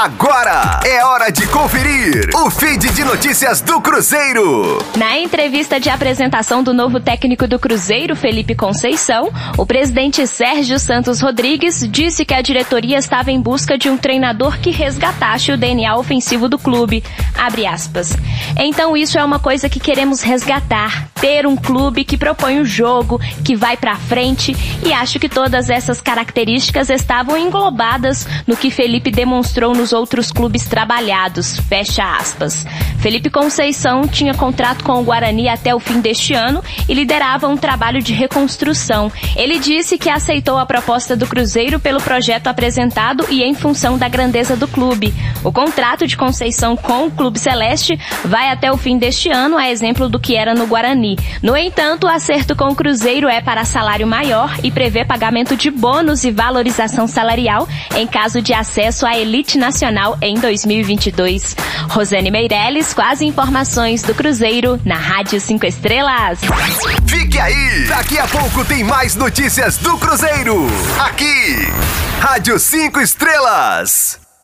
Agora é hora de conferir o feed de notícias do Cruzeiro. Na entrevista de apresentação do novo técnico do Cruzeiro, Felipe Conceição, o presidente Sérgio Santos Rodrigues disse que a diretoria estava em busca de um treinador que resgatasse o DNA ofensivo do clube. Abre aspas. Então isso é uma coisa que queremos resgatar, ter um clube que propõe o jogo, que vai para frente e acho que todas essas características estavam englobadas no que Felipe demonstrou nos outros clubes trabalhados. Fecha aspas. Felipe Conceição tinha contrato com o Guarani até o fim deste ano e liderava um trabalho de reconstrução. Ele disse que aceitou a proposta do Cruzeiro pelo projeto apresentado e em função da grandeza do clube. O contrato de Conceição com o Clube Celeste vai até o fim deste ano, a exemplo do que era no Guarani. No entanto, o acerto com o Cruzeiro é para salário maior e prevê pagamento de bônus e valorização salarial em caso de acesso à elite nacional em 2022. Rosane Meirelles com as informações do Cruzeiro na Rádio 5 Estrelas. Fique aí! Daqui a pouco tem mais notícias do Cruzeiro. Aqui, Rádio 5 Estrelas.